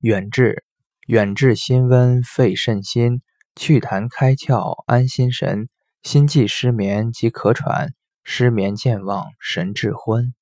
远志远志心温肺肾心祛痰开窍安心神心悸失眠即咳喘失眠健忘神志昏。